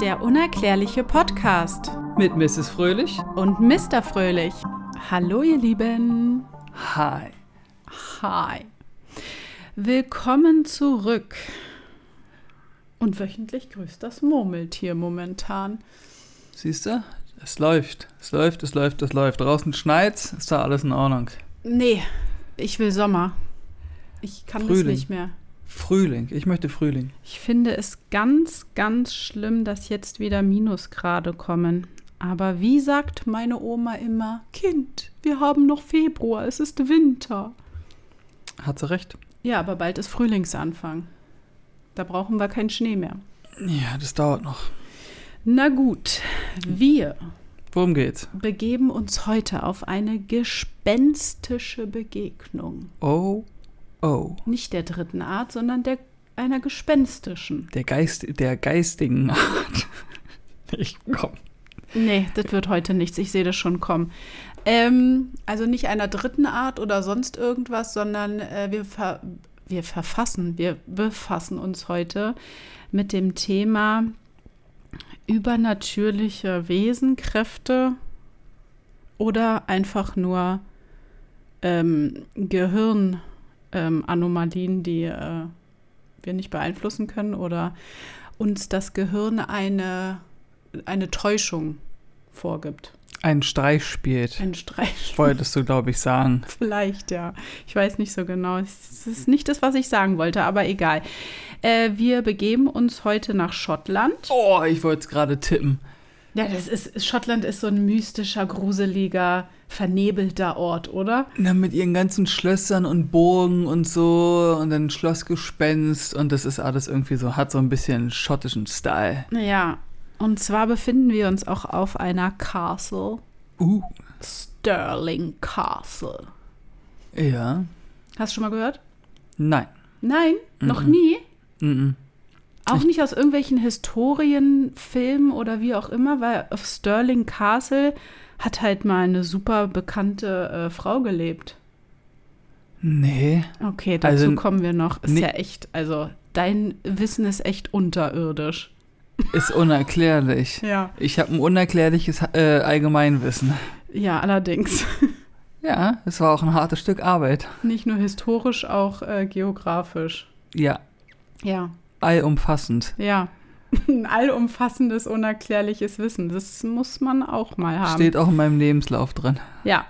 Der unerklärliche Podcast Mit Mrs. Fröhlich. und Mr. Fröhlich. Hallo ihr Lieben. Hi. Hi. Willkommen zurück. Und wöchentlich grüßt das Murmeltier momentan. Siehst du? Es läuft. Es läuft, es läuft, es läuft. Draußen schneit's, ist da alles in Ordnung. Nee, ich will Sommer. Ich kann das Frühling. nicht mehr. Frühling. Ich möchte Frühling. Ich finde es ganz, ganz schlimm, dass jetzt wieder Minusgrade kommen. Aber wie sagt meine Oma immer, Kind, wir haben noch Februar, es ist Winter. Hat sie recht? Ja, aber bald ist Frühlingsanfang. Da brauchen wir keinen Schnee mehr. Ja, das dauert noch. Na gut, wir Worum geht's? begeben uns heute auf eine gespenstische Begegnung. Oh, oh. Nicht der dritten Art, sondern der einer gespenstischen. Der Geist, der geistigen Art. Ich komm. Nee, das wird heute nichts. Ich sehe das schon kommen. Ähm, also nicht einer dritten Art oder sonst irgendwas, sondern äh, wir, ver wir verfassen, wir befassen uns heute mit dem Thema übernatürliche Wesenkräfte oder einfach nur ähm, Gehirnanomalien, ähm, Anomalien, die äh, wir nicht beeinflussen können oder uns das Gehirn eine, eine Täuschung vorgibt. Ein Streich spielt. Ein Streich. Wolltest du, glaube ich, sagen. Vielleicht, ja. Ich weiß nicht so genau. Es ist nicht das, was ich sagen wollte, aber egal. Äh, wir begeben uns heute nach Schottland. Oh, ich wollte es gerade tippen. Ja, das ist, Schottland ist so ein mystischer, gruseliger, vernebelter Ort, oder? Na, mit ihren ganzen Schlössern und Burgen und so und dann Schlossgespenst und das ist alles irgendwie so, hat so ein bisschen schottischen Style. Ja. Und zwar befinden wir uns auch auf einer Castle. Uh, Stirling Castle. ja. Hast du schon mal gehört? Nein. Nein, noch Mhm. nie. Mhm. Auch nicht aus irgendwelchen Historienfilmen oder wie auch immer, weil auf Stirling Castle hat halt mal eine super bekannte äh, Frau gelebt. Nee. Okay, dazu Also, kommen wir noch. Ist nee. ja echt, also dein Wissen ist echt unterirdisch. Ist unerklärlich. Ja. Ich habe ein unerklärliches äh, Allgemeinwissen. Ja, allerdings. Ja, es war auch ein hartes Stück Arbeit. Nicht nur historisch, auch äh, geografisch. Ja, Ja, allumfassend. ja. Ein allumfassendes, unerklärliches Wissen. Das muss man auch mal haben. Steht auch in meinem Lebenslauf drin. Ja.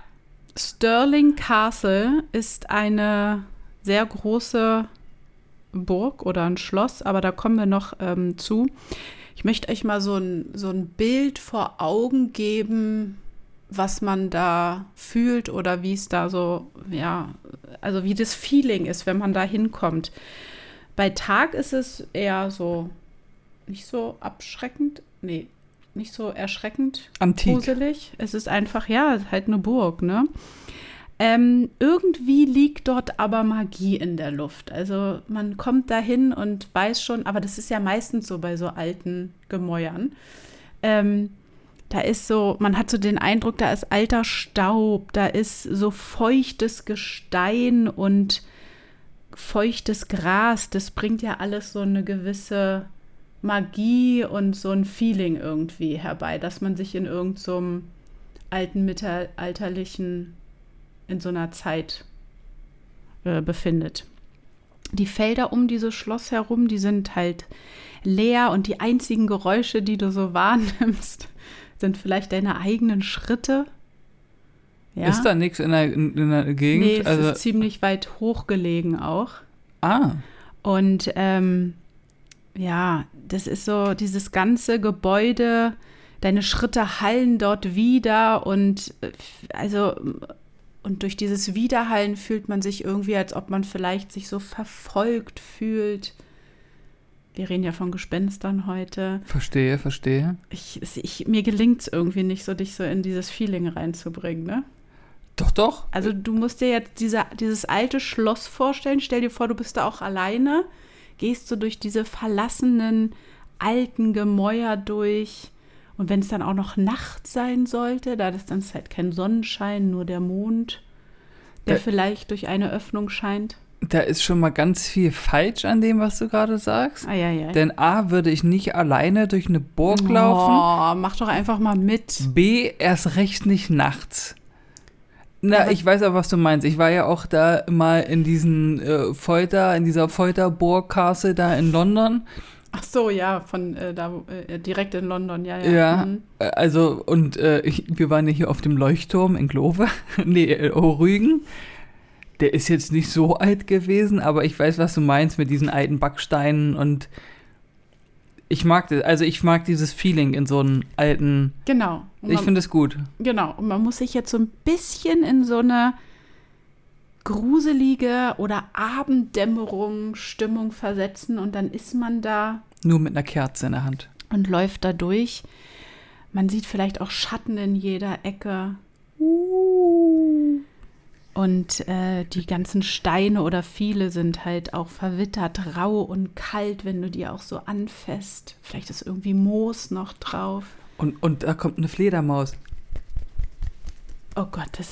Stirling Castle ist eine sehr große Burg oder ein Schloss, aber da kommen wir noch ähm, zu. Ich möchte euch mal so ein, so ein Bild vor Augen geben, was man da fühlt oder wie es da so, ja, also wie das Feeling ist, wenn man da hinkommt. Bei Tag ist es eher so, nicht so abschreckend, nee, nicht so erschreckend, Antik. gruselig. Es ist einfach, ja, halt eine Burg, ne? Ähm, irgendwie liegt dort aber Magie in der Luft. Also man kommt dahin und weiß schon, aber das ist ja meistens so bei so alten Gemäuern. Ähm, da ist so, man hat so den Eindruck, da ist alter Staub, da ist so feuchtes Gestein und feuchtes Gras. Das bringt ja alles so eine gewisse Magie und so ein Feeling irgendwie herbei, dass man sich in irgendeinem so alten mittelalterlichen, in so einer Zeit äh, befindet. Die Felder um dieses Schloss herum, die sind halt leer und die einzigen Geräusche, die du so wahrnimmst, sind vielleicht deine eigenen Schritte. Ja? Ist da nichts in der, in, der Gegend? Nee, es also, ist ziemlich weit hochgelegen auch. ah, Und ähm, ja, das ist so dieses ganze Gebäude, deine Schritte hallen dort wieder und äh, also und durch dieses Widerhallen fühlt man sich irgendwie, als ob man vielleicht sich so verfolgt fühlt. Wir reden ja von Gespenstern heute. verstehe, verstehe. Ich, ich, mir gelingt es irgendwie nicht so, dich so in dieses Feeling reinzubringen, ne? Doch, doch. Also du musst dir jetzt diese, dieses alte Schloss vorstellen. Stell dir vor, du bist da auch alleine, gehst so durch diese verlassenen alten Gemäuer durch. Und wenn es dann auch noch Nacht sein sollte, da ist dann halt kein Sonnenschein, nur der Mond, der Äh. vielleicht durch eine Öffnung scheint. da ist schon mal ganz viel falsch an dem, was du gerade sagst. Ah, ja, ja. Denn A, würde ich nicht alleine durch eine Burg laufen. Oh, mach doch einfach mal mit. B, erst recht nicht nachts. Na, ich weiß auch, was du meinst. Ich war ja auch da mal in diesen äh, Folter, in dieser Folterburg Castle da in London. Ach so, ja, von äh, da äh, direkt in London, ja, ja. Ja, Mhm. äh, also, und äh, ich, wir waren ja hier auf dem Leuchtturm in Glove, nee, äh, oh, Rügen. Der ist jetzt nicht so alt gewesen, aber ich weiß, was du meinst mit diesen alten Backsteinen und ich mag das, also ich mag dieses Feeling in so einen alten, Genau. Und ich man- finde es gut. Genau, und man muss sich jetzt so ein bisschen in so eine gruselige oder Abenddämmerung Stimmung versetzen und dann ist man da Nur mit einer Kerze in der Hand. und läuft da durch. Man sieht vielleicht auch Schatten in jeder Ecke. Und äh, die ganzen Steine oder viele sind halt auch verwittert, rau und kalt, wenn du die auch so anfasst. Vielleicht ist irgendwie Moos noch drauf. Und, und da kommt eine Fledermaus. Oh Gott, das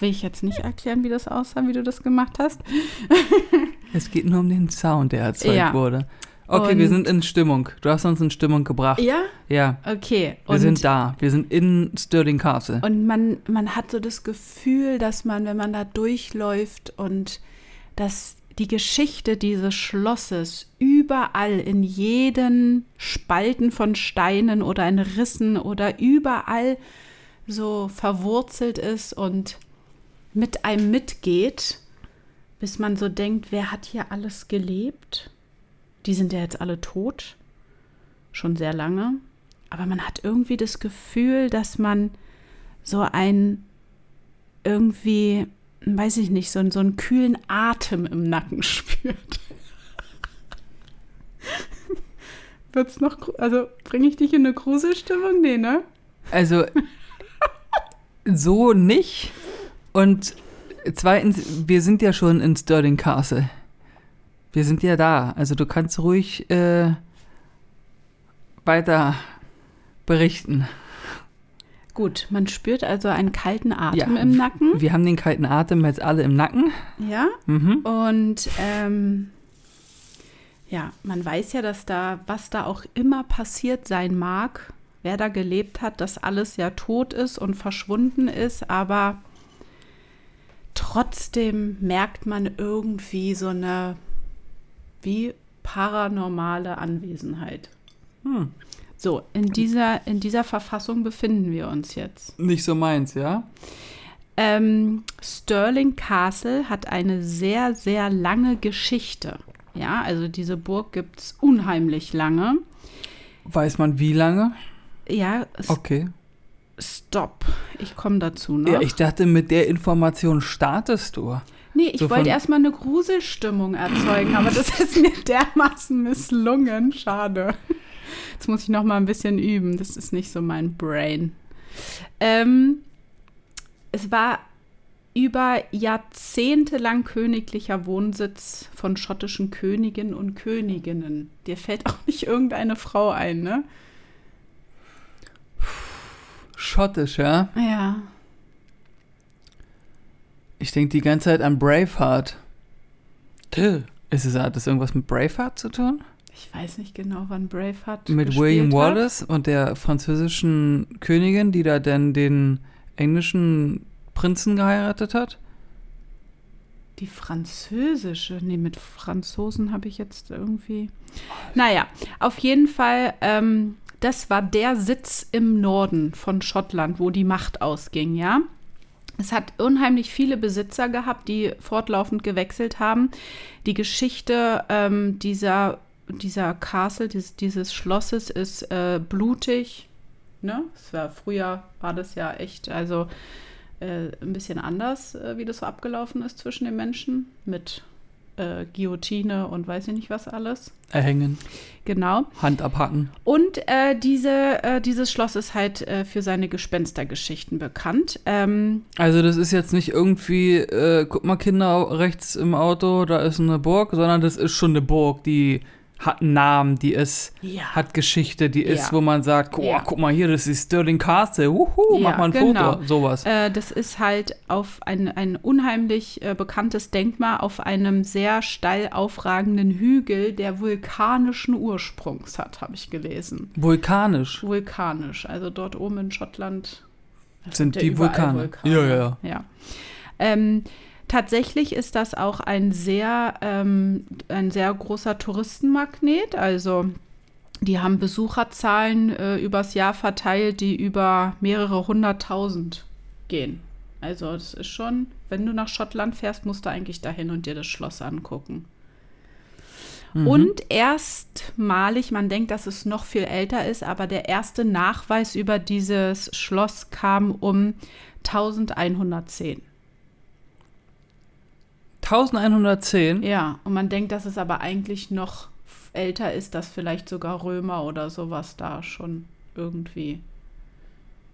will ich jetzt nicht erklären, wie das aussah, wie du das gemacht hast. Es geht nur um den Sound, der erzeugt Ja. wurde. Okay, wir Und- sind in Stimmung. Du hast uns in Stimmung gebracht. Ja? Ja, Okay. wir sind da. Wir sind in Stirling Castle. Und man, man hat so das Gefühl, dass man, wenn man da durchläuft und dass die Geschichte dieses Schlosses überall in jeden Spalten von Steinen oder in Rissen oder überall so verwurzelt ist und mit einem mitgeht, bis man so denkt, wer hat hier alles gelebt? Die sind ja jetzt alle tot, schon sehr lange. Aber man hat irgendwie das Gefühl, dass man so ein irgendwie, weiß ich nicht, so, einen- so einen kühlen Atem im Nacken spürt. Wird's noch, also bringe ich dich in eine Gruselstimmung? Nee, ne? Also, so nicht. Und zweitens, wir sind ja schon in Stirling Castle. Wir sind ja da. Also, du kannst ruhig äh, weiter berichten. Gut, man spürt also einen kalten Atem Ja, im Nacken. Wir haben den kalten Atem jetzt alle im Nacken. Ja. Mhm. Und ähm, ja, man weiß ja, dass da, was da auch immer passiert sein mag, wer da gelebt hat, dass alles ja tot ist und verschwunden ist, aber trotzdem merkt man irgendwie so eine wie paranormale Anwesenheit. Hm. So, in dieser, in dieser Verfassung befinden wir uns jetzt. Nicht so meins, ja? Ähm, Stirling Castle hat eine sehr, sehr lange Geschichte. Ja, also diese Burg gibt es unheimlich lange. Weiß man wie lange? Ja, Okay. stopp. Ich komme dazu noch. Ja, ich dachte, mit der Information startest du. Nee, ich so wollte erstmal eine Gruselstimmung erzeugen, aber das ist mir dermaßen misslungen. Schade. Jetzt muss ich noch mal ein bisschen üben. Das ist nicht so mein Brain. Ähm, es war über Jahrzehnte lang königlicher Wohnsitz von schottischen Königinnen und Königinnen. Dir fällt auch nicht irgendeine Frau ein, ne? Schottisch, ja? Ja. Ich denke die ganze Zeit an Braveheart. Tö. Ist es, hat das irgendwas mit Braveheart zu tun? Ich weiß nicht genau, wann Braveheart Mit William hat. Wallace und der französischen Königin, die da dann den englischen Prinzen geheiratet hat? Die französische, nee, mit Franzosen habe ich jetzt irgendwie. Naja, auf jeden Fall, ähm, das war der Sitz im Norden von Schottland, wo die Macht ausging, ja. Es hat unheimlich viele Besitzer gehabt, die fortlaufend gewechselt haben. Die Geschichte ähm, dieser, dieser Castle, dieses, dieses Schlosses ist äh, blutig. Ne? Es war, früher war das ja echt, also äh, ein bisschen anders, äh, wie das so abgelaufen ist zwischen den Menschen mit äh, Guillotine und weiß ich nicht was alles. Erhängen, Genau. Hand abhacken. Und äh, diese, äh, dieses Schloss ist halt äh, für seine Gespenstergeschichten bekannt. Ähm, Also das ist jetzt nicht irgendwie, äh, guck mal Kinder rechts im Auto, da ist eine Burg, sondern das ist schon eine Burg, die hat einen Namen, die ist, Ja. hat Geschichte, die ist, Ja. wo man sagt, oh, Ja. guck mal hier, das ist Stirling Castle, huhu, Ja, mach mal ein genau. Foto, sowas. Äh, das ist halt auf ein, ein unheimlich äh, bekanntes Denkmal auf einem sehr steil aufragenden Hügel, der vulkanischen Ursprungs hat, habe ich gelesen. Vulkanisch. Vulkanisch, also dort oben in Schottland Sind die Vulkane. Vulkane. Ja, ja. ja. Ähm, tatsächlich ist das auch ein sehr, ähm, ein sehr großer Touristenmagnet. Also die haben Besucherzahlen äh, übers Jahr verteilt, die über mehrere hunderttausend gehen. Also das ist schon, wenn du nach Schottland fährst, musst du eigentlich dahin und dir das Schloss angucken. Mhm. Und erstmalig, man denkt, dass es noch viel älter ist, aber der erste Nachweis über dieses Schloss kam um 1110. 1110? Ja, und man denkt, dass es aber eigentlich noch älter ist, dass vielleicht sogar Römer oder sowas da schon irgendwie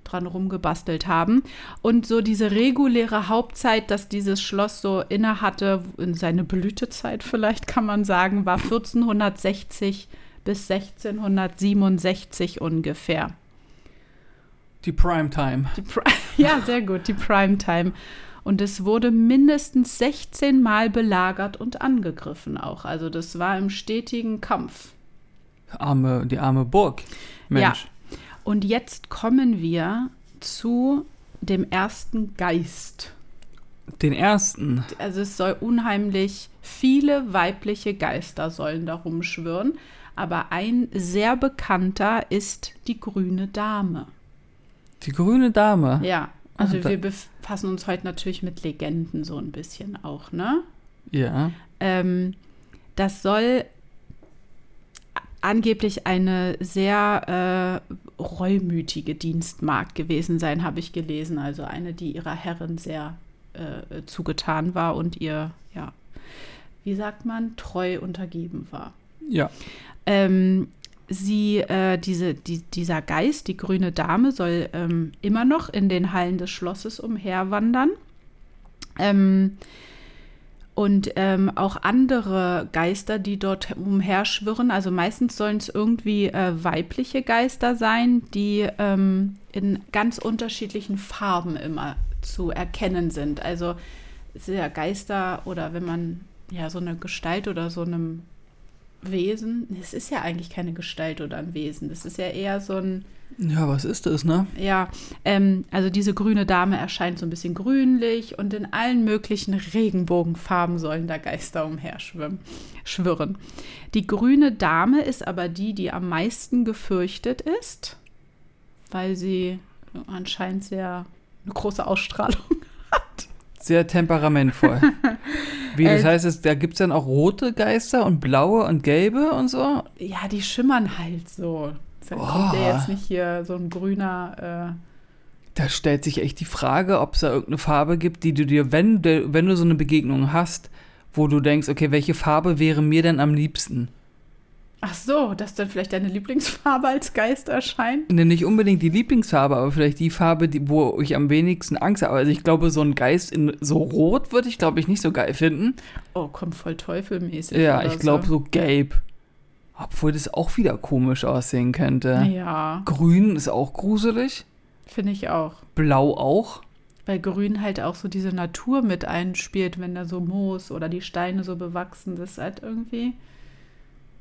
dran rumgebastelt haben. Und so diese reguläre Hauptzeit, dass dieses Schloss so inne hatte, in seine Blütezeit vielleicht kann man sagen, war 1460 bis 1667 ungefähr. Die Primetime. Pri ja, sehr gut, die Primetime. Und es wurde mindestens 16 Mal belagert und angegriffen auch. Also das war im stetigen Kampf. Arme, die arme Burg. Mensch. Und jetzt kommen wir zu dem ersten Geist. Den ersten. Also es soll unheimlich viele weibliche Geister sollen da rumschwirren. Aber ein sehr bekannter ist die grüne Dame. Die grüne Dame. Ja, also wir befassen uns heute natürlich mit Legenden so ein bisschen auch, ne? Ja. Ähm, das soll angeblich eine sehr äh, reumütige Dienstmagd gewesen sein, habe ich gelesen. Also eine, die ihrer Herrin sehr äh, zugetan war und ihr, ja, wie sagt man, treu untergeben war. Ja. Ähm, sie, äh, diese, die, dieser Geist, die grüne Dame, soll ähm, immer noch in den Hallen des Schlosses umherwandern. Ähm, und ähm, auch andere Geister, die dort umherschwirren. Also meistens sollen es irgendwie äh, weibliche Geister sein, die ähm, in ganz unterschiedlichen Farben immer zu erkennen sind. Also ja Geister oder wenn man ja so eine Gestalt oder so einem Wesen, es ist ja eigentlich keine Gestalt oder ein Wesen, das ist ja eher so ein, Ja, was ist das, ne? ja, ähm, also diese grüne Dame erscheint so ein bisschen grünlich und in allen möglichen Regenbogenfarben sollen da Geister umherschwimmen, schwirren. Die grüne Dame ist aber die, die am meisten gefürchtet ist, weil sie anscheinend sehr eine große Ausstrahlung Sehr temperamentvoll. Wie, das Äh, heißt, es, da gibt es dann auch rote Geister und blaue und gelbe und so? Ja, die schimmern halt so. Dann kommt ja jetzt nicht hier so ein grüner. Äh, Da stellt sich echt die Frage, ob es da irgendeine Farbe gibt, die du dir, wenn, du- wenn du so eine Begegnung hast, wo du denkst, okay, welche Farbe wäre mir denn am liebsten? Ach so, dass dann vielleicht deine Lieblingsfarbe als Geist erscheint. Ne, Nicht unbedingt die Lieblingsfarbe, aber vielleicht die Farbe, die, wo ich am wenigsten Angst habe. Also ich glaube, so ein Geist in so rot würde ich, glaube ich, nicht so geil finden. Oh, kommt voll teufelmäßig. Ja, ich glaube so gelb. Obwohl das auch wieder komisch aussehen könnte. Ja, Grün ist auch gruselig. finde ich auch. Blau auch. Weil Grün halt auch so diese Natur mit einspielt, wenn da so Moos oder die Steine so bewachsen. Das ist halt irgendwie.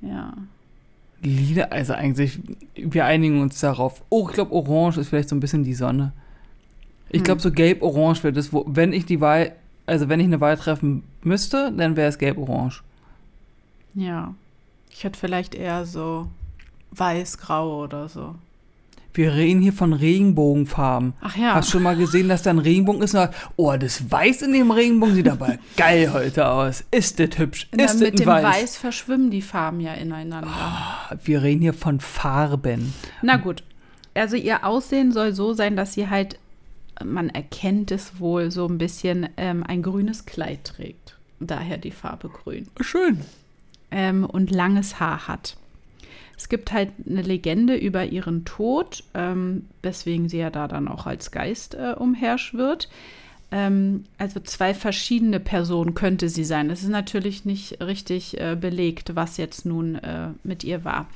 Ja. Lila, also eigentlich, wir einigen uns darauf. Oh, ich glaube, Orange ist vielleicht so ein bisschen die Sonne. Ich glaube, so gelb-orange wäre das, wo, wenn ich die Wahl, also wenn ich eine Wahl treffen müsste, dann wäre es gelb-orange. Ja. Ich hätte vielleicht eher so weiß-grau oder so. Wir reden hier von Regenbogenfarben. Ach ja. Hast schon mal gesehen, dass da ein Regenbogen ist? Und, oh, das Weiß in dem Regenbogen sieht aber geil heute aus. Ist das hübsch? Ist das mit dem Weiß? Weiß verschwimmen die Farben ja ineinander. Wir reden hier von Farben. Na gut. Also ihr Aussehen soll so sein, dass sie halt, man erkennt es wohl so ein bisschen, ähm, ein grünes Kleid trägt. Daher die Farbe grün. Schön. Ähm, und langes Haar hat. Es gibt halt eine Legende über ihren Tod, ähm, weswegen sie ja da dann auch als Geist äh, umherschwirrt. Ähm, also zwei verschiedene Personen könnte sie sein. Es ist natürlich nicht richtig äh, belegt, was jetzt nun äh, mit ihr war.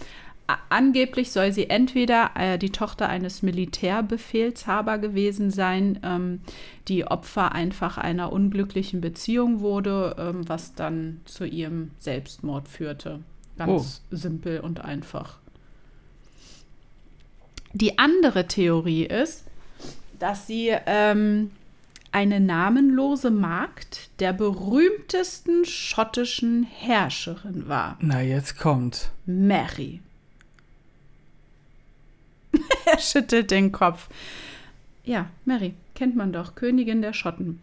A angeblich soll sie entweder äh, die Tochter eines Militärbefehlshaber gewesen sein, ähm, die Opfer einfach einer unglücklichen Beziehung wurde, ähm, was dann zu ihrem Selbstmord führte. Ganz oh. simpel und einfach. Die andere Theorie ist, dass sie ähm, eine namenlose Magd der berühmtesten schottischen Herrscherin war. Na, jetzt kommt. Mary. er schüttelt den Kopf. Ja, Mary, kennt man doch, Königin der Schotten.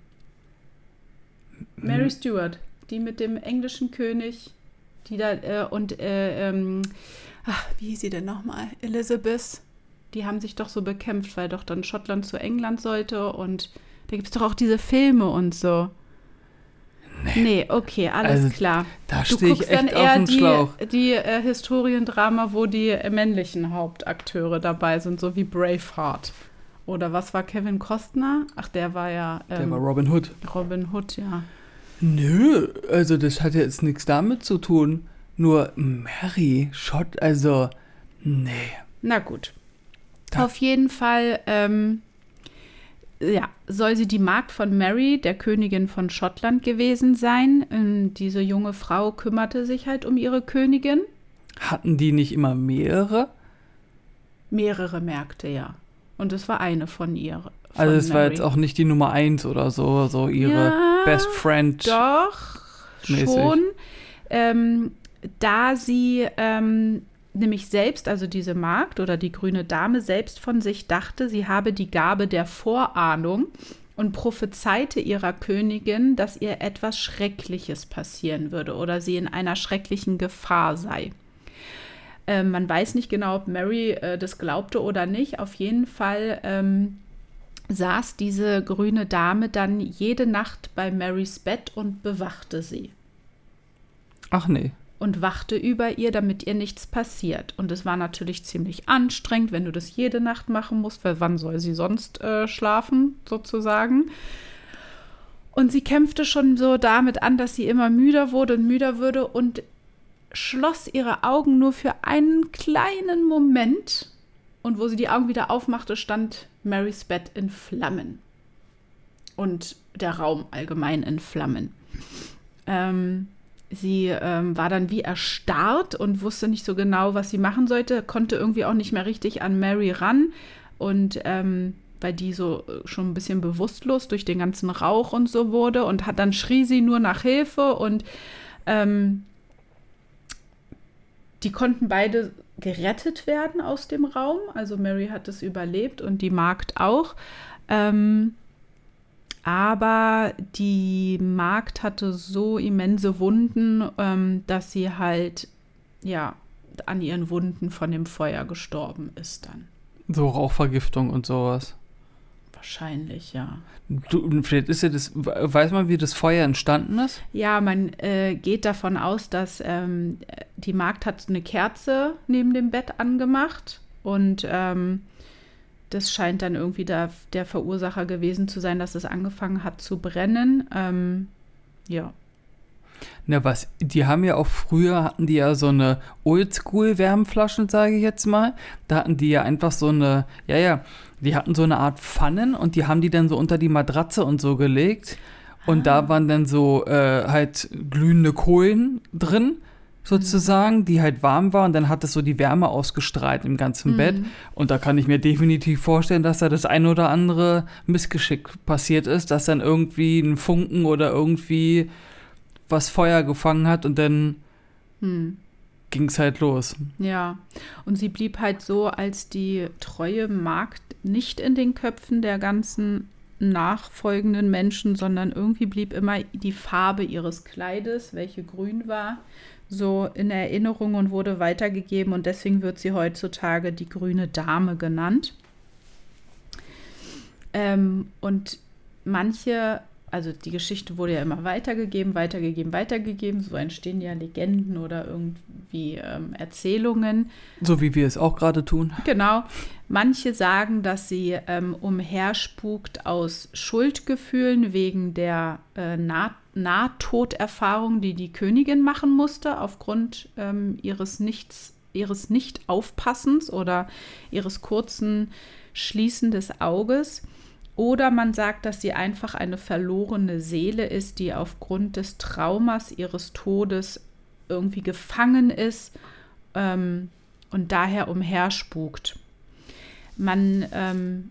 Mary hm. Stuart, die mit dem englischen König, die da, äh, und, äh, ähm, ach, wie hieß sie denn nochmal? Elizabeth. Die haben sich doch so bekämpft, weil doch dann Schottland zu England sollte und da gibt es doch auch diese Filme und so. Nee, nee okay, alles also, klar. Da stehe ich echt dann eher auf die, Schlauch. die äh, Historiendrama, wo die äh, männlichen Hauptakteure dabei sind, so wie Braveheart. Oder was war Kevin Costner? Ach, der war ja. Ähm, der war Robin Hood. Robin Hood, ja. Nö, also das hat jetzt nichts damit zu tun. Nur Mary Schott, also, nee. Na gut. Da. Auf jeden Fall ähm, ja, soll sie die Magd von Mary, der Königin von Schottland gewesen sein. Und diese junge Frau kümmerte sich halt um ihre Königin. Hatten die nicht immer mehrere? Mehrere Märkte, ja. Und es war eine von ihr. Also es war jetzt auch nicht die Nummer eins oder so, so ihre ja, Best Friend. Doch, mäßig. schon. Ähm, da sie ähm, nämlich selbst, also diese Magd oder die grüne Dame selbst von sich dachte, sie habe die Gabe der Vorahnung und prophezeite ihrer Königin, dass ihr etwas Schreckliches passieren würde oder sie in einer schrecklichen Gefahr sei. Äh, man weiß nicht genau, ob Mary äh, das glaubte oder nicht. Auf jeden Fall ähm, saß diese grüne Dame dann jede Nacht bei Marys Bett und bewachte sie. Ach nee und wachte über ihr, damit ihr nichts passiert. Und es war natürlich ziemlich anstrengend, wenn du das jede Nacht machen musst, weil wann soll sie sonst äh, schlafen, sozusagen. Und sie kämpfte schon so damit an, dass sie immer müder wurde und müder würde und schloss ihre Augen nur für einen kleinen Moment. Und wo sie die Augen wieder aufmachte, stand Marys Bett in Flammen. Und der Raum allgemein in Flammen. Ähm, sie ähm, war dann wie erstarrt und wusste nicht so genau, was sie machen sollte, konnte irgendwie auch nicht mehr richtig an Mary ran und ähm, weil die so äh, schon ein bisschen bewusstlos durch den ganzen Rauch und so wurde und hat dann schrie sie nur nach Hilfe und ähm, die konnten beide gerettet werden aus dem Raum. Also Mary hat es überlebt und die Magd auch. Ähm, aber die Magd hatte so immense Wunden, ähm, dass sie halt, ja, an ihren Wunden von dem Feuer gestorben ist dann. So Rauchvergiftung und sowas. Wahrscheinlich, ja. Du, vielleicht ist ja das, weiß man, wie das Feuer entstanden ist? Ja, man äh, geht davon aus, dass ähm, die Magd hat eine Kerze neben dem Bett angemacht und ähm, das scheint dann irgendwie der, der Verursacher gewesen zu sein, dass es angefangen hat zu brennen. Ähm, ja. Na was, die haben ja auch früher, hatten die ja so eine Oldschool-Wärmflaschen, sage ich jetzt mal. Da hatten die ja einfach so eine, ja, ja, die hatten so eine Art Pfannen und die haben die dann so unter die Matratze und so gelegt. Und ah. da waren dann so äh, halt glühende Kohlen drin sozusagen, die halt warm war und dann hat es so die Wärme ausgestrahlt im ganzen mhm. Bett. Und da kann ich mir definitiv vorstellen, dass da das ein oder andere Missgeschick passiert ist, dass dann irgendwie ein Funken oder irgendwie was Feuer gefangen hat und dann mhm. ging es halt los. Ja, und sie blieb halt so als die treue Magd nicht in den Köpfen der ganzen nachfolgenden Menschen, sondern irgendwie blieb immer die Farbe ihres Kleides, welche grün war, so in Erinnerung und wurde weitergegeben und deswegen wird sie heutzutage die grüne Dame genannt. Ähm, und manche, also die Geschichte wurde ja immer weitergegeben, weitergegeben, weitergegeben. So entstehen ja Legenden oder irgendwie ähm, Erzählungen. So wie wir es auch gerade tun. Genau. Manche sagen, dass sie ähm, umherspukt aus Schuldgefühlen wegen der äh, nah Nahtoderfahrung, die die Königin machen musste, aufgrund ähm, ihres Nichts, ihres Nicht-Aufpassens oder ihres kurzen Schließen des Auges. Oder man sagt, dass sie einfach eine verlorene Seele ist, die aufgrund des Traumas ihres Todes irgendwie gefangen ist ähm, und daher umherspukt. Man, ähm,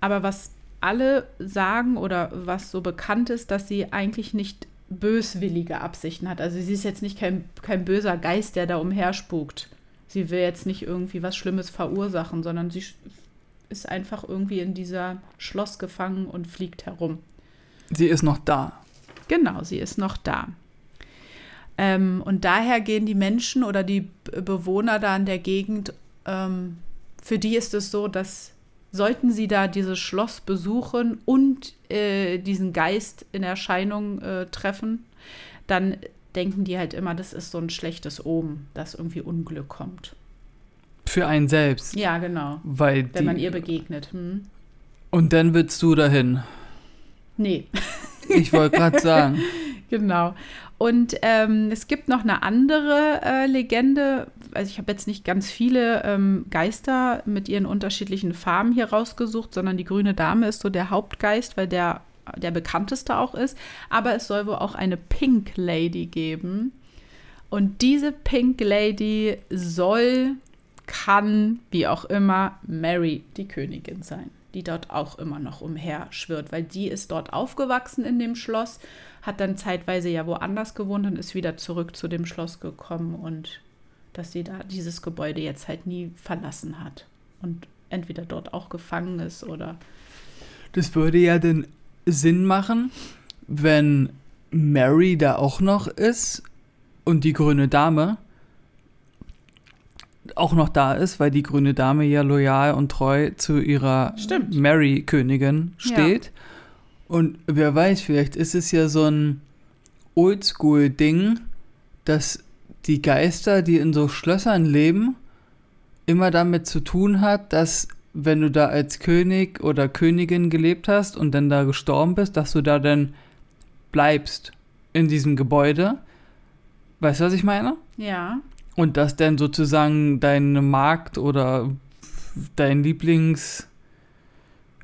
aber was alle sagen oder was so bekannt ist, dass sie eigentlich nicht böswillige Absichten hat. Also sie ist jetzt nicht kein, kein böser Geist, der da umherspukt. Sie will jetzt nicht irgendwie was Schlimmes verursachen, sondern sie ist einfach irgendwie in dieser Schloss gefangen und fliegt herum. Sie ist noch da. Genau, sie ist noch da. Ähm, und daher gehen die Menschen oder die Bewohner da in der Gegend, ähm, für die ist es so, dass sollten sie da dieses Schloss besuchen und äh, diesen Geist in Erscheinung äh, treffen, dann denken die halt immer, das ist so ein schlechtes Omen, dass irgendwie Unglück kommt. Für einen selbst. Ja, genau. Weil Wenn man ihr begegnet. Hm. Und dann willst du dahin. Nee. Ich wollte gerade sagen. genau. Und ähm, es gibt noch eine andere äh, Legende. Also ich habe jetzt nicht ganz viele ähm, Geister mit ihren unterschiedlichen Farben hier rausgesucht, sondern die grüne Dame ist so der Hauptgeist, weil der der bekannteste auch ist. Aber es soll wohl auch eine Pink Lady geben. Und diese Pink Lady soll kann, wie auch immer, Mary die Königin sein, die dort auch immer noch umher schwirrt, weil die ist dort aufgewachsen in dem Schloss, hat dann zeitweise ja woanders gewohnt und ist wieder zurück zu dem Schloss gekommen und dass sie da dieses Gebäude jetzt halt nie verlassen hat und entweder dort auch gefangen ist oder. Das würde ja den Sinn machen, wenn Mary da auch noch ist und die grüne Dame, auch noch da ist, weil die grüne Dame ja loyal und treu zu ihrer Mary-Königin steht. Ja. Und wer weiß, vielleicht ist es ja so ein Oldschool-Ding, dass die Geister, die in so Schlössern leben, immer damit zu tun hat, dass wenn du da als König oder Königin gelebt hast und dann da gestorben bist, dass du da dann bleibst in diesem Gebäude. Weißt du, was ich meine? Ja. Und dass dann sozusagen dein Markt oder dein Lieblings...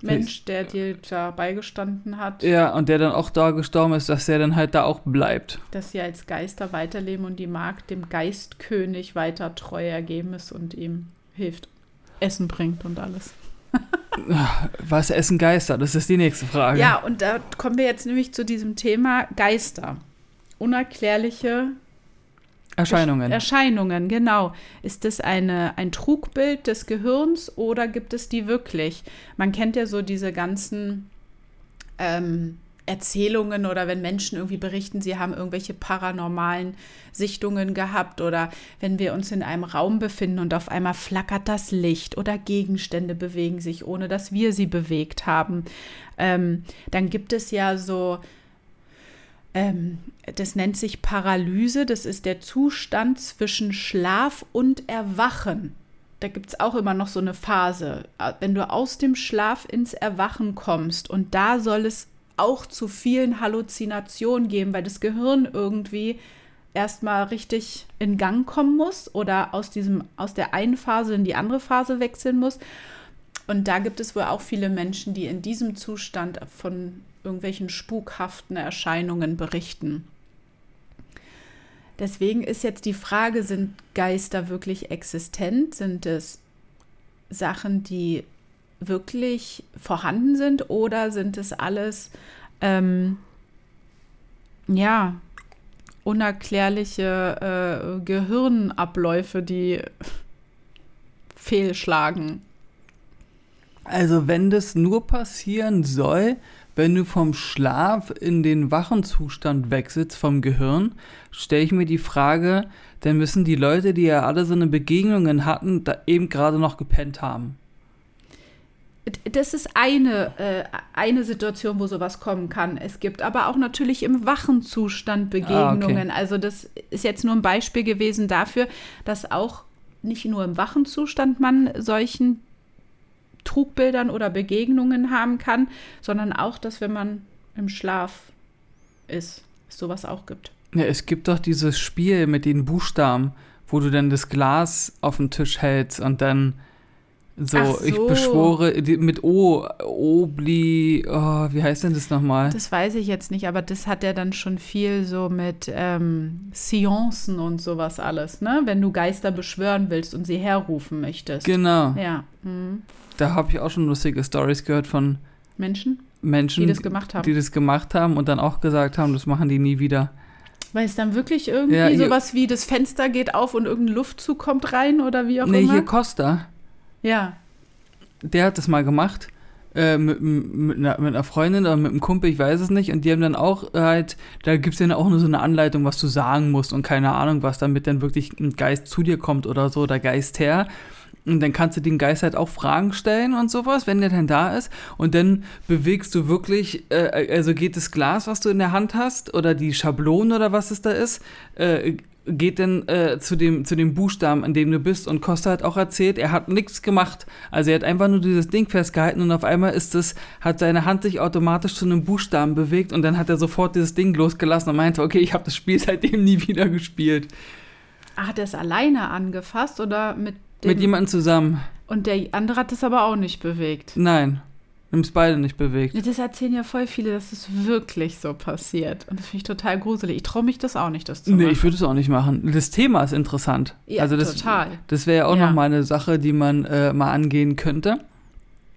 Mensch, der dir da beigestanden hat. Ja, und der dann auch da gestorben ist, dass der dann halt da auch bleibt. Dass sie als Geister weiterleben und die Magd dem Geistkönig weiter treu ergeben ist und ihm hilft, Essen bringt und alles. Was essen Geister? Das ist die nächste Frage. Ja, und da kommen wir jetzt nämlich zu diesem Thema Geister. Unerklärliche Erscheinungen. Erscheinungen, genau. Ist das eine, ein Trugbild des Gehirns oder gibt es die wirklich? Man kennt ja so diese ganzen ähm, Erzählungen oder wenn Menschen irgendwie berichten, sie haben irgendwelche paranormalen Sichtungen gehabt oder wenn wir uns in einem Raum befinden und auf einmal flackert das Licht oder Gegenstände bewegen sich, ohne dass wir sie bewegt haben. Ähm, dann gibt es ja so ähm, das nennt sich Paralyse. Das ist der Zustand zwischen Schlaf und Erwachen. Da gibt es auch immer noch so eine Phase. Wenn du aus dem Schlaf ins Erwachen kommst und da soll es auch zu vielen Halluzinationen geben, weil das Gehirn irgendwie erstmal richtig in Gang kommen muss oder aus diesem aus der einen Phase in die andere Phase wechseln muss. Und da gibt es wohl auch viele Menschen, die in diesem Zustand von irgendwelchen spukhaften Erscheinungen berichten. Deswegen ist jetzt die Frage, sind Geister wirklich existent? Sind es Sachen, die wirklich vorhanden sind oder sind es alles, ähm, ja, unerklärliche äh, Gehirnabläufe, die fehlschlagen? Also wenn das nur passieren soll, wenn du vom Schlaf in den wachen Zustand wechselst vom Gehirn, stelle ich mir die Frage, dann müssen die Leute, die ja alle so eine Begegnungen hatten, da eben gerade noch gepennt haben. Das ist eine, äh, eine Situation, wo sowas kommen kann. Es gibt aber auch natürlich im wachen Zustand Begegnungen. Ah, okay. Also das ist jetzt nur ein Beispiel gewesen dafür, dass auch nicht nur im wachen Zustand man solchen Trugbildern oder Begegnungen haben kann, sondern auch, dass wenn man im Schlaf ist, es sowas auch gibt. Ja, es gibt doch dieses Spiel mit den Buchstaben, wo du dann das Glas auf den Tisch hältst und dann so, so. ich beschwore mit O, Obli, oh, wie heißt denn das nochmal? Das weiß ich jetzt nicht, aber das hat ja dann schon viel so mit ähm, Seancen und sowas alles, ne? Wenn du Geister beschwören willst und sie herrufen möchtest. Genau, ja. Mhm. Da habe ich auch schon lustige Stories gehört von Menschen, Menschen, die das gemacht haben. die das gemacht haben und dann auch gesagt haben, das machen die nie wieder. Weil es dann wirklich irgendwie Ja, hier- sowas wie das Fenster geht auf und irgendein Luftzug kommt rein oder wie auch Nee, immer. hier Costa, ja. der hat das mal gemacht. Äh, mit, mit, einer, mit einer Freundin oder mit einem Kumpel, ich weiß es nicht. Und die haben dann auch halt, da gibt es dann auch nur so eine Anleitung, was du sagen musst und keine Ahnung was, damit dann wirklich ein Geist zu dir kommt oder so, der Geist her. Und dann kannst du den Geist halt auch Fragen stellen und sowas, wenn der dann da ist. Und dann bewegst du wirklich, äh, also geht das Glas, was du in der Hand hast, oder die Schablone oder was es da ist, äh, geht dann äh, zu, dem, zu dem Buchstaben, an dem du bist. Und Costa hat auch erzählt, er hat nichts gemacht. Also er hat einfach nur dieses Ding festgehalten und auf einmal ist es, hat seine Hand sich automatisch zu einem Buchstaben bewegt und dann hat er sofort dieses Ding losgelassen und meinte, okay, ich habe das Spiel seitdem nie wieder gespielt. Hat er es alleine angefasst oder mit dem, Mit jemandem zusammen. Und der andere hat es aber auch nicht bewegt. Nein. Nimm es beide nicht bewegt. Das erzählen ja voll viele, dass es wirklich so passiert. Und das finde ich total gruselig. Ich traue mich das auch nicht, das zu Nee, machen. ich würde es auch nicht machen. Das Thema ist interessant. Ja, also das, total. Das wäre ja auch Ja. noch mal eine Sache, die man äh, mal angehen könnte.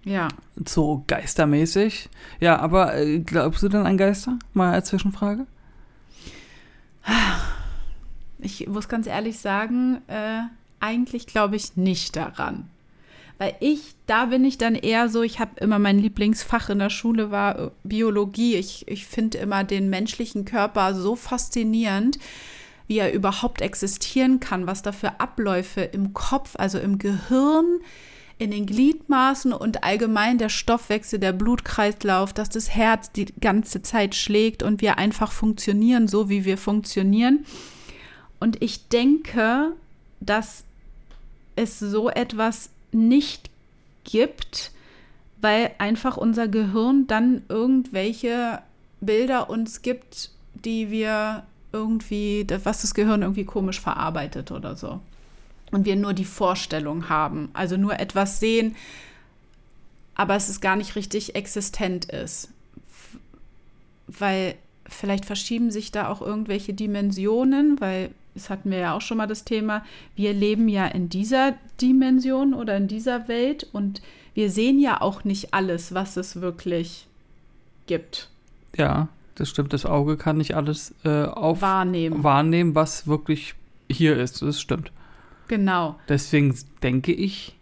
Ja. So geistermäßig. Ja, aber äh, glaubst du denn an Geister? Mal als Zwischenfrage. Ich muss ganz ehrlich sagen, äh, eigentlich glaube ich nicht daran. Weil ich, da bin ich dann eher so, ich habe immer mein Lieblingsfach in der Schule war äh, Biologie. Ich, ich finde immer den menschlichen Körper so faszinierend, wie er überhaupt existieren kann, was da für Abläufe im Kopf, also im Gehirn, in den Gliedmaßen und allgemein der Stoffwechsel, der Blutkreislauf, dass das Herz die ganze Zeit schlägt und wir einfach funktionieren, so wie wir funktionieren. Und ich denke, dass es so etwas nicht gibt, weil einfach unser Gehirn dann irgendwelche Bilder uns gibt, die wir irgendwie, was das Gehirn irgendwie komisch verarbeitet oder so. Und wir nur die Vorstellung haben, also nur etwas sehen, aber es ist gar nicht richtig existent ist. Weil vielleicht verschieben sich da auch irgendwelche Dimensionen, weil das hatten wir ja auch schon mal das Thema, wir leben ja in dieser Dimension oder in dieser Welt und wir sehen ja auch nicht alles, was es wirklich gibt. Ja, das stimmt. Das Auge kann nicht alles äh, auf Wahrnehmen. wahrnehmen, was wirklich hier ist. Das stimmt. Genau. Deswegen denke ich,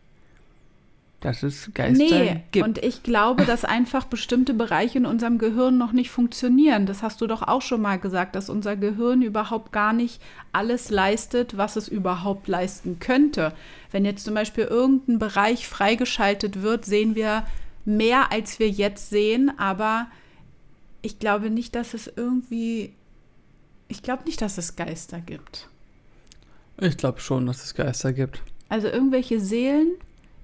dass es Geister Nee, gibt. und ich glaube, dass einfach bestimmte Bereiche in unserem Gehirn noch nicht funktionieren. Das hast du doch auch schon mal gesagt, dass unser Gehirn überhaupt gar nicht alles leistet, was es überhaupt leisten könnte. Wenn jetzt zum Beispiel irgendein Bereich freigeschaltet wird, sehen wir mehr, als wir jetzt sehen, aber ich glaube nicht, dass es irgendwie, ich glaube nicht, dass es Geister gibt. ich glaube schon, dass es Geister gibt. Also irgendwelche Seelen,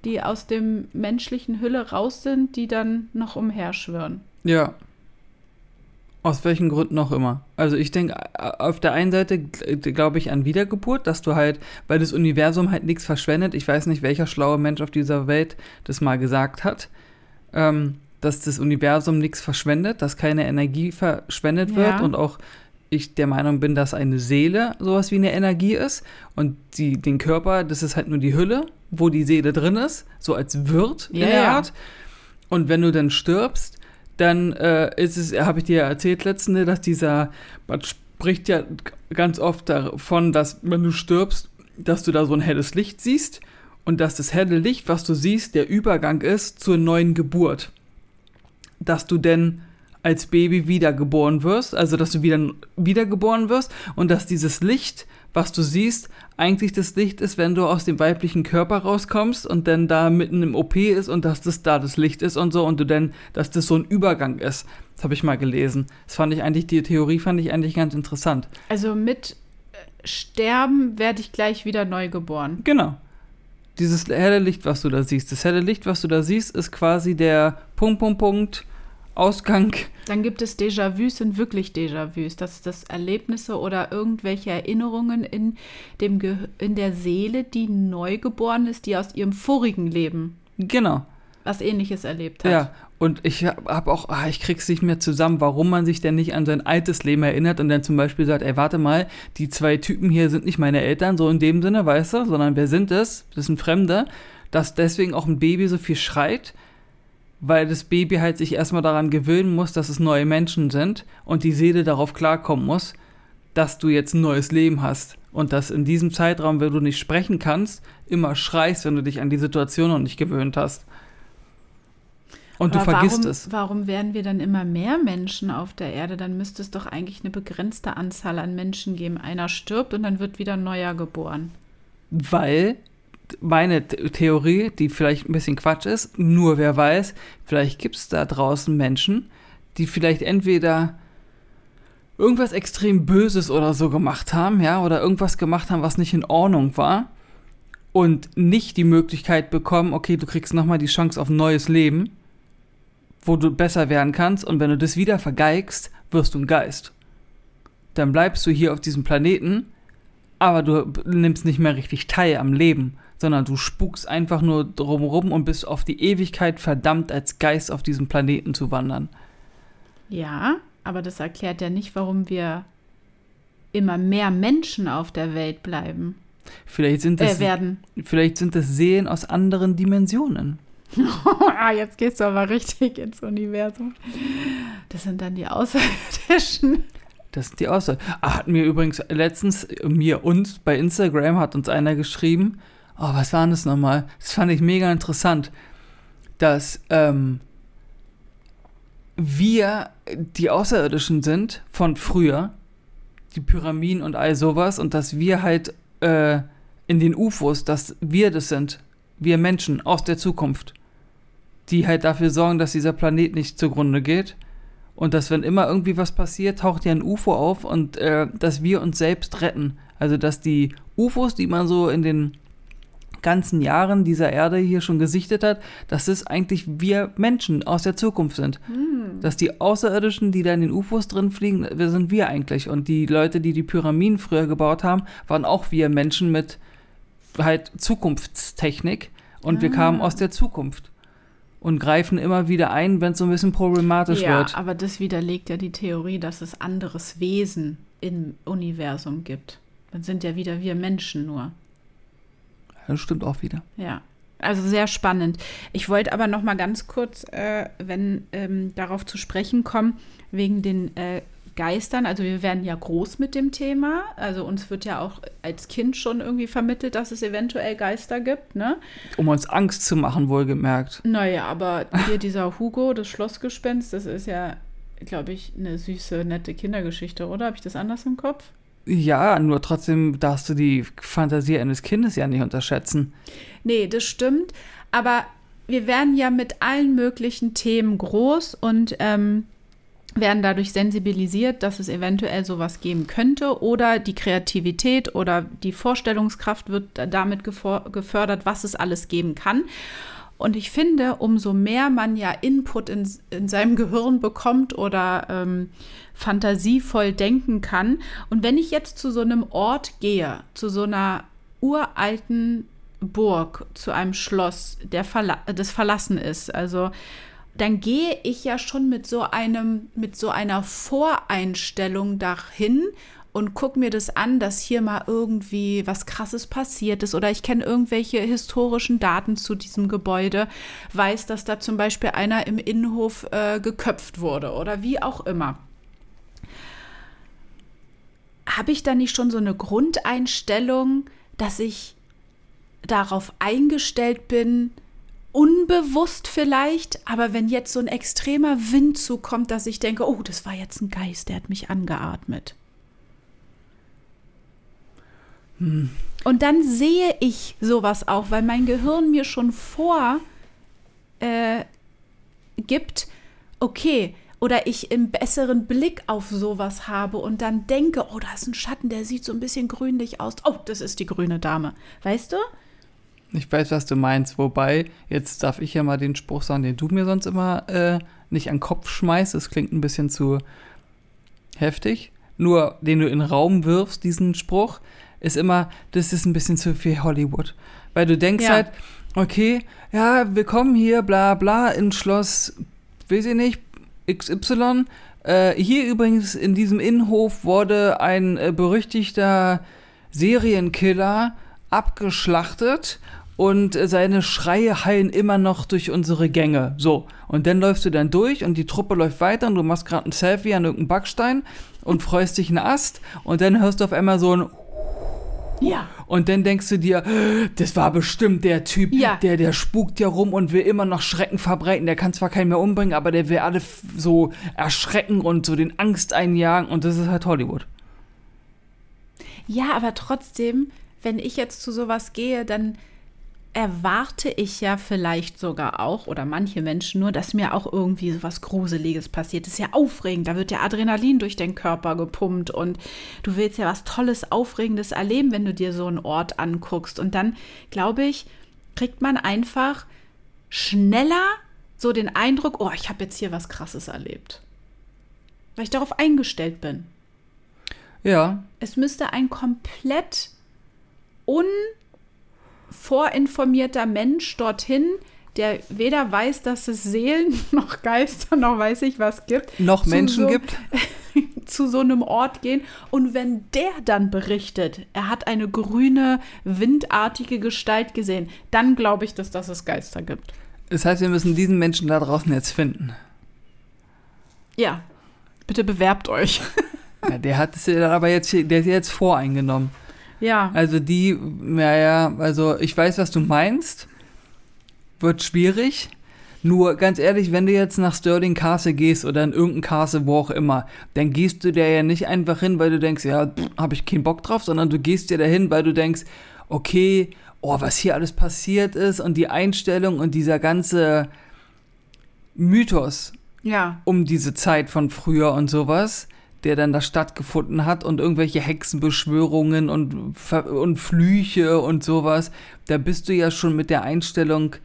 die aus dem menschlichen Hülle raus sind, die dann noch umherschwirren. Ja. Aus welchen Gründen auch immer. Also ich denke, auf der einen Seite glaube ich an Wiedergeburt, dass du halt, weil das Universum halt nichts verschwendet, ich weiß nicht, welcher schlaue Mensch auf dieser Welt das mal gesagt hat, ähm, dass das Universum nichts verschwendet, dass keine Energie verschwendet wird Ja. und auch ich der Meinung bin, dass eine Seele sowas wie eine Energie ist und die, den Körper, das ist halt nur die Hülle, wo die Seele drin ist, so als Wirt Ja, in der. Art. Und wenn du dann stirbst, dann äh, ist es, habe ich dir ja erzählt letztende, dass dieser, man spricht ja ganz oft davon, dass wenn du stirbst, dass du da so ein helles Licht siehst und dass das helle Licht, was du siehst, der Übergang ist zur neuen Geburt. Dass du denn als Baby wiedergeboren wirst, also dass du wieder wiedergeboren wirst und dass dieses Licht, was du siehst, eigentlich das Licht ist, wenn du aus dem weiblichen Körper rauskommst und dann da mitten im OP ist und dass das da das Licht ist und so und du dann, dass das so ein Übergang ist. Das habe ich mal gelesen. Das fand ich eigentlich, die Theorie fand ich eigentlich ganz interessant. Also mit äh, Sterben werde ich gleich wieder neu geboren. Genau. Dieses helle Licht, was du da siehst, das helle Licht, was du da siehst, ist quasi der Punkt, Punkt, Punkt, Ausgang. Dann gibt es Déjà-vus, sind wirklich Déjà-vus. Das das Erlebnisse oder irgendwelche Erinnerungen in, dem Ge in der Seele, die neu geboren ist, die aus ihrem vorigen Leben Genau. was ähnliches erlebt hat. Ja, und ich habe auch, ah, ich krieg's nicht mehr zusammen, warum man sich denn nicht an sein altes Leben erinnert und dann zum Beispiel sagt, ey, warte mal, die zwei Typen hier sind nicht meine Eltern, so in dem Sinne, weißt du, sondern wer sind es? Das sind Fremde, dass deswegen auch ein Baby so viel schreit, weil das Baby halt sich erstmal daran gewöhnen muss, dass es neue Menschen sind und die Seele darauf klarkommen muss, dass du jetzt ein neues Leben hast. Und dass in diesem Zeitraum, wenn du nicht sprechen kannst, immer schreist, wenn du dich an die Situation noch nicht gewöhnt hast. Und du Aber vergisst warum, es. Warum werden wir dann immer mehr Menschen auf der Erde? Dann müsste es doch eigentlich eine begrenzte Anzahl an Menschen geben. Einer stirbt und dann wird wieder ein neuer geboren. Weil meine The- Theorie, die vielleicht ein bisschen Quatsch ist, nur wer weiß, vielleicht gibt es da draußen Menschen, die vielleicht entweder irgendwas extrem Böses oder so gemacht haben, ja, oder irgendwas gemacht haben, was nicht in Ordnung war und nicht die Möglichkeit bekommen, okay, du kriegst nochmal die Chance auf ein neues Leben, wo du besser werden kannst und wenn du das wieder vergeigst, wirst du ein Geist. Dann bleibst du hier auf diesem Planeten, aber du nimmst nicht mehr richtig teil am Leben, sondern du spukst einfach nur drumherum und bist auf die Ewigkeit verdammt, als Geist auf diesem Planeten zu wandern. Ja, aber das erklärt ja nicht, warum wir immer mehr Menschen auf der Welt bleiben. Vielleicht sind es, Äh, werden. vielleicht sind es Seelen aus anderen Dimensionen. ah, jetzt gehst du aber richtig ins Universum. Das sind dann die Außerirdischen. Das sind die Aussage. Ah, hat mir übrigens letztens, mir uns bei Instagram hat uns einer geschrieben, oh, was war denn das nochmal? Das fand ich mega interessant, dass ähm, wir die Außerirdischen sind von früher, die Pyramiden und all sowas, und dass wir halt äh, in den UFOs, dass wir das sind, wir Menschen aus der Zukunft, die halt dafür sorgen, dass dieser Planet nicht zugrunde geht. Und dass, wenn immer irgendwie was passiert, taucht ja ein UFO auf und äh, dass wir uns selbst retten. Also, dass die UFOs, die man so in den ganzen Jahren dieser Erde hier schon gesichtet hat, dass es eigentlich wir Menschen aus der Zukunft sind. Dass die Außerirdischen, die da in den UFOs drin fliegen, wir sind wir eigentlich. Und die Leute, die die Pyramiden früher gebaut haben, waren auch wir Menschen mit halt Zukunftstechnik. Und wir Ah. kamen aus der Zukunft. Und greifen immer wieder ein, wenn es so ein bisschen problematisch Ja, wird. aber das widerlegt ja die Theorie, dass es anderes Wesen im Universum gibt. Dann sind ja wieder wir Menschen nur. Das stimmt auch wieder. Ja, also sehr spannend. Ich wollte aber noch mal ganz kurz, äh, wenn ähm, darauf zu sprechen kommen, wegen den äh, Geistern. Also wir werden ja groß mit dem Thema. Also uns wird ja auch als Kind schon irgendwie vermittelt, dass es eventuell Geister gibt, ne? Um uns Angst zu machen, wohlgemerkt. Naja, aber hier dieser Hugo, das Schlossgespenst, das ist ja, glaube ich, eine süße, nette Kindergeschichte, oder? Habe ich das anders im Kopf? Ja, nur trotzdem darfst du die Fantasie eines Kindes ja nicht unterschätzen. Nee, das stimmt. Aber wir werden ja mit allen möglichen Themen groß und ähm, werden dadurch sensibilisiert, dass es eventuell sowas geben könnte oder die Kreativität oder die Vorstellungskraft wird damit gefördert, was es alles geben kann. Und ich finde, umso mehr man ja Input in, in seinem Gehirn bekommt oder ähm, fantasievoll denken kann. Und wenn ich jetzt zu so einem Ort gehe, zu so einer uralten Burg, zu einem Schloss, der verla das verlassen ist, also dann gehe ich ja schon mit so einem, mit so einer Voreinstellung dahin und gucke mir das an, dass hier mal irgendwie was Krasses passiert ist oder ich kenne irgendwelche historischen Daten zu diesem Gebäude, weiß, dass da zum Beispiel einer im Innenhof äh, geköpft wurde oder wie auch immer. Habe ich da nicht schon so eine Grundeinstellung, dass ich darauf eingestellt bin, unbewusst vielleicht, aber wenn jetzt so ein extremer Wind zukommt, dass ich denke, oh, das war jetzt ein Geist, der hat mich angeatmet. Hm. Und dann sehe ich sowas auch, weil mein Gehirn mir schon vor äh, gibt, okay, oder ich im besseren Blick auf sowas habe und dann denke, oh, da ist ein Schatten, der sieht so ein bisschen grünlich aus. Oh, das ist die grüne Dame. Weißt du? Ich weiß, was du meinst. Wobei, jetzt darf ich ja mal den Spruch sagen, den du mir sonst immer äh, nicht an den Kopf schmeißt. Das klingt ein bisschen zu heftig. Nur, den du in den Raum wirfst, diesen Spruch, ist immer, das ist ein bisschen zu viel Hollywood. Weil du denkst Ja. halt, okay, ja, wir kommen hier, bla bla, ins Schloss, weiß ich nicht, XY. Äh, hier übrigens in diesem Innenhof wurde ein äh, berüchtigter Serienkiller abgeschlachtet und äh, seine Schreie hallen immer noch durch unsere Gänge. So, und dann läufst du dann durch und die Truppe läuft weiter und du machst gerade ein Selfie an irgendeinem Backstein und freust dich einen Ast und dann hörst du auf einmal so ein Ja. und dann denkst du dir, das war bestimmt der Typ, Ja. der, der spukt ja rum und will immer noch Schrecken verbreiten. Der kann zwar keinen mehr umbringen, aber der will alle so erschrecken und so den Angst einjagen und das ist halt Hollywood. Ja, aber trotzdem, wenn ich jetzt zu sowas gehe, dann erwarte ich ja vielleicht sogar auch, oder manche Menschen nur, dass mir auch irgendwie sowas Gruseliges passiert. Das ist ja aufregend, da wird ja Adrenalin durch den Körper gepumpt und du willst ja was Tolles, Aufregendes erleben, wenn du dir so einen Ort anguckst. Und dann, glaube ich, kriegt man einfach schneller so den Eindruck, oh, ich habe jetzt hier was Krasses erlebt. Weil ich darauf eingestellt bin. Ja, Es müsste ein komplett unvorinformierter Mensch dorthin, der weder weiß, dass es Seelen noch Geister noch weiß ich was gibt, noch Menschen so, gibt. zu so einem Ort gehen. Und wenn der dann berichtet, er hat eine grüne, windartige Gestalt gesehen, dann glaube ich, dass das es Geister gibt. Das heißt, wir müssen diesen Menschen da draußen jetzt finden. Ja, bitte bewerbt euch. Ja, der hat es ja aber jetzt, der ist jetzt voreingenommen. Ja. Also die, naja, also ich weiß, was du meinst. Wird schwierig. Nur ganz ehrlich, wenn du jetzt nach Sterling Castle gehst oder in irgendein Castle, wo auch immer, dann gehst du da ja nicht einfach hin, weil du denkst, ja, habe ich keinen Bock drauf, sondern du gehst dir dahin, weil du denkst, okay, oh, was hier alles passiert ist und die Einstellung und dieser ganze Mythos Ja. um diese Zeit von früher und sowas, der dann da stattgefunden hat und irgendwelche Hexenbeschwörungen und, und Flüche und sowas, da bist du ja schon mit der Einstellung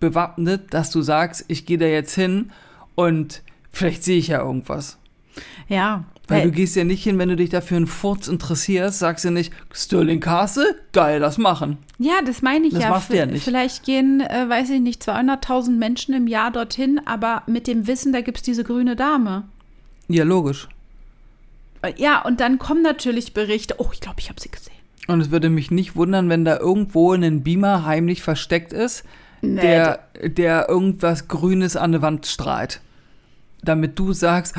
bewappnet, dass du sagst, ich gehe da jetzt hin und vielleicht sehe ich ja irgendwas. Ja. Weil du gehst ja nicht hin, wenn du dich dafür einen Furz interessierst, sagst du nicht, Sterling Castle, geil, das machen. Ja, das meine ich Das ja. macht der V- nicht. Vielleicht gehen, äh, weiß ich nicht, 200.000 Menschen im Jahr dorthin, aber mit dem Wissen, da gibt es diese grüne Dame. Ja, logisch. Äh, Ja, und dann kommen natürlich Berichte, oh, ich glaube, ich habe sie gesehen. Und es würde mich nicht wundern, wenn da irgendwo ein Beamer heimlich versteckt ist, Nee, der, der irgendwas Grünes an der Wand strahlt. Damit du sagst,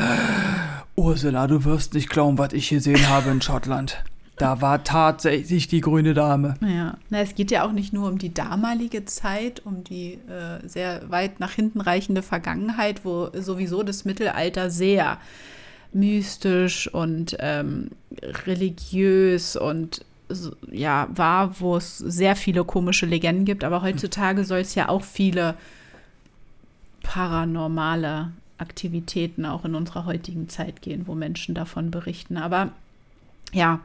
Ursula, du wirst nicht glauben, was ich gesehen habe in Schottland. Da war tatsächlich die grüne Dame. Ja, na, es geht ja auch nicht nur um die damalige Zeit, um die äh, sehr weit nach hinten reichende Vergangenheit, wo sowieso das Mittelalter sehr mystisch und ähm, religiös und ja war, wo es sehr viele komische Legenden gibt. Aber heutzutage soll es ja auch viele paranormale Aktivitäten auch in unserer heutigen Zeit gehen, wo Menschen davon berichten. Aber ja,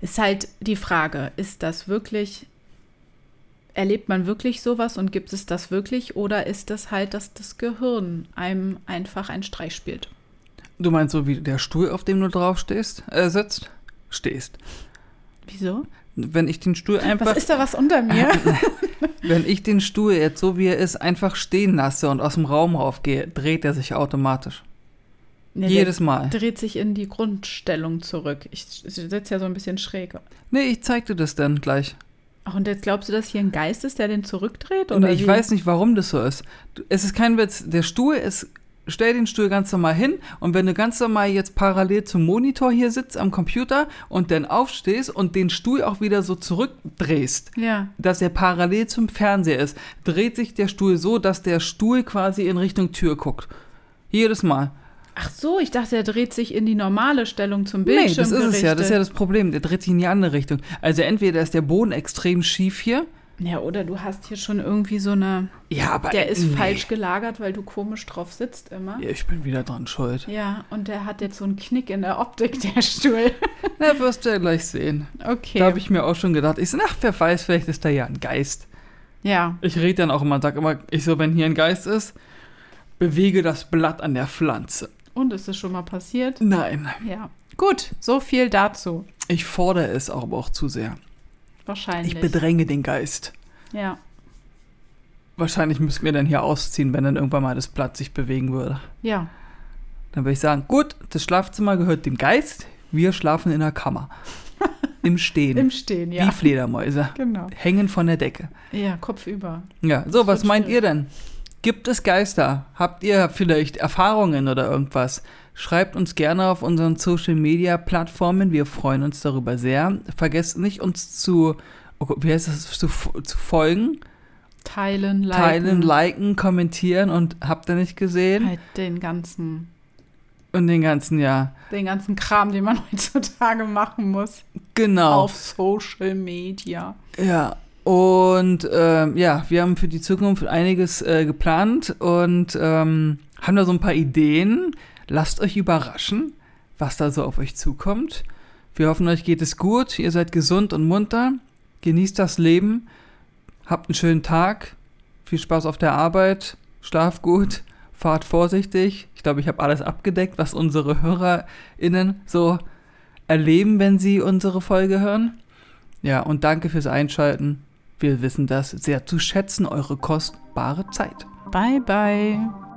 ist halt die Frage, ist das wirklich, erlebt man wirklich sowas und gibt es das wirklich oder ist das halt, dass das Gehirn einem einfach einen Streich spielt? Du meinst so wie der Stuhl, auf dem du drauf stehst, äh, sitzt? Stehst. Wieso? Wenn ich den Stuhl einfach, Was ist da was unter mir? wenn ich den Stuhl jetzt so wie er ist, einfach stehen lasse und aus dem Raum raufgehe, dreht er sich automatisch. Nee, Jedes Mal. Dreht sich in die Grundstellung zurück. Ich sitze ja so ein bisschen schräg. Nee, ich zeig dir das dann gleich. Ach, und jetzt glaubst du, dass hier ein Geist ist, der den zurückdreht? Oder ich wie? weiß nicht, warum das so ist. Es ist kein Witz. Der Stuhl ist. Stell den Stuhl ganz normal hin und wenn du ganz normal jetzt parallel zum Monitor hier sitzt am Computer und dann aufstehst und den Stuhl auch wieder so zurückdrehst, Ja. dass er parallel zum Fernseher ist, dreht sich der Stuhl so, dass der Stuhl quasi in Richtung Tür guckt. Jedes Mal. Ach so, ich dachte, er dreht sich in die normale Stellung zum Nee, Bildschirm das ist es ja, das ist ja das Problem. Der dreht sich in die andere Richtung. Also entweder ist der Boden extrem schief hier. Ja, oder du hast hier schon irgendwie so eine. Ja, aber Der ist nee. falsch gelagert, weil du komisch drauf sitzt immer. Ja, ich bin wieder dran schuld. Ja, und der hat jetzt so einen Knick in der Optik, der Stuhl. Na, wirst du ja gleich sehen. Okay. Da habe ich mir auch schon gedacht, ich so, ach, wer weiß, vielleicht ist da ja ein Geist. ja, Ich rede dann auch immer und sage immer, ich so, wenn hier ein Geist ist, bewege das Blatt an der Pflanze. Und ist es schon mal passiert? Nein, Ja. Gut, so viel dazu. ich fordere es aber auch zu sehr. Wahrscheinlich. Ich bedränge den Geist. ja. Wahrscheinlich müssten wir dann hier ausziehen, wenn dann irgendwann mal das Blatt sich bewegen würde. Ja. Dann würde ich sagen, gut, das Schlafzimmer gehört dem Geist, wir schlafen in der Kammer. Im Stehen. Im Stehen, ja. Wie Fledermäuse. Genau. Hängen von der Decke. Ja, Kopf über. Ja, so, was wird meint schön. ihr denn? Gibt es Geister? Habt ihr vielleicht Erfahrungen oder irgendwas? Schreibt uns gerne auf unseren Social Media Plattformen. Wir freuen uns darüber sehr. Vergesst nicht, uns zu, oh wie heißt das, zu, zu folgen, Teilen, liken. teilen, liken, kommentieren und habt ihr nicht gesehen? Halt den ganzen, Und den ganzen Jahr. den ganzen Kram, den man heutzutage machen muss. Genau. Auf Social Media. Ja, und ähm, ja, wir haben für die Zukunft einiges äh, geplant und ähm, haben da so ein paar Ideen. Lasst euch überraschen, was da so auf euch zukommt. Wir hoffen, euch geht es gut, ihr seid gesund und munter, genießt das Leben, habt einen schönen Tag, viel Spaß auf der Arbeit, schlaft gut, fahrt vorsichtig. Ich glaube, ich habe alles abgedeckt, was unsere HörerInnen so erleben, wenn sie unsere Folge hören. Ja, und danke fürs Einschalten. Wir wissen das sehr zu schätzen, eure kostbare Zeit. Bye, bye.